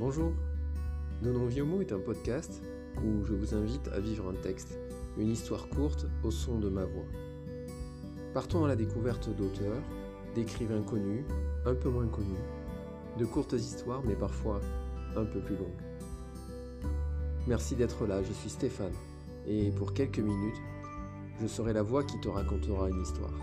Bonjour, Donnons vie mot est un podcast où je vous invite à vivre un texte, une histoire courte au son de ma voix. Partons à la découverte d'auteurs, d'écrivains connus, un peu moins connus, de courtes histoires mais parfois un peu plus longues. Merci d'être là, je suis Stéphane, et pour quelques minutes, je serai la voix qui te racontera une histoire.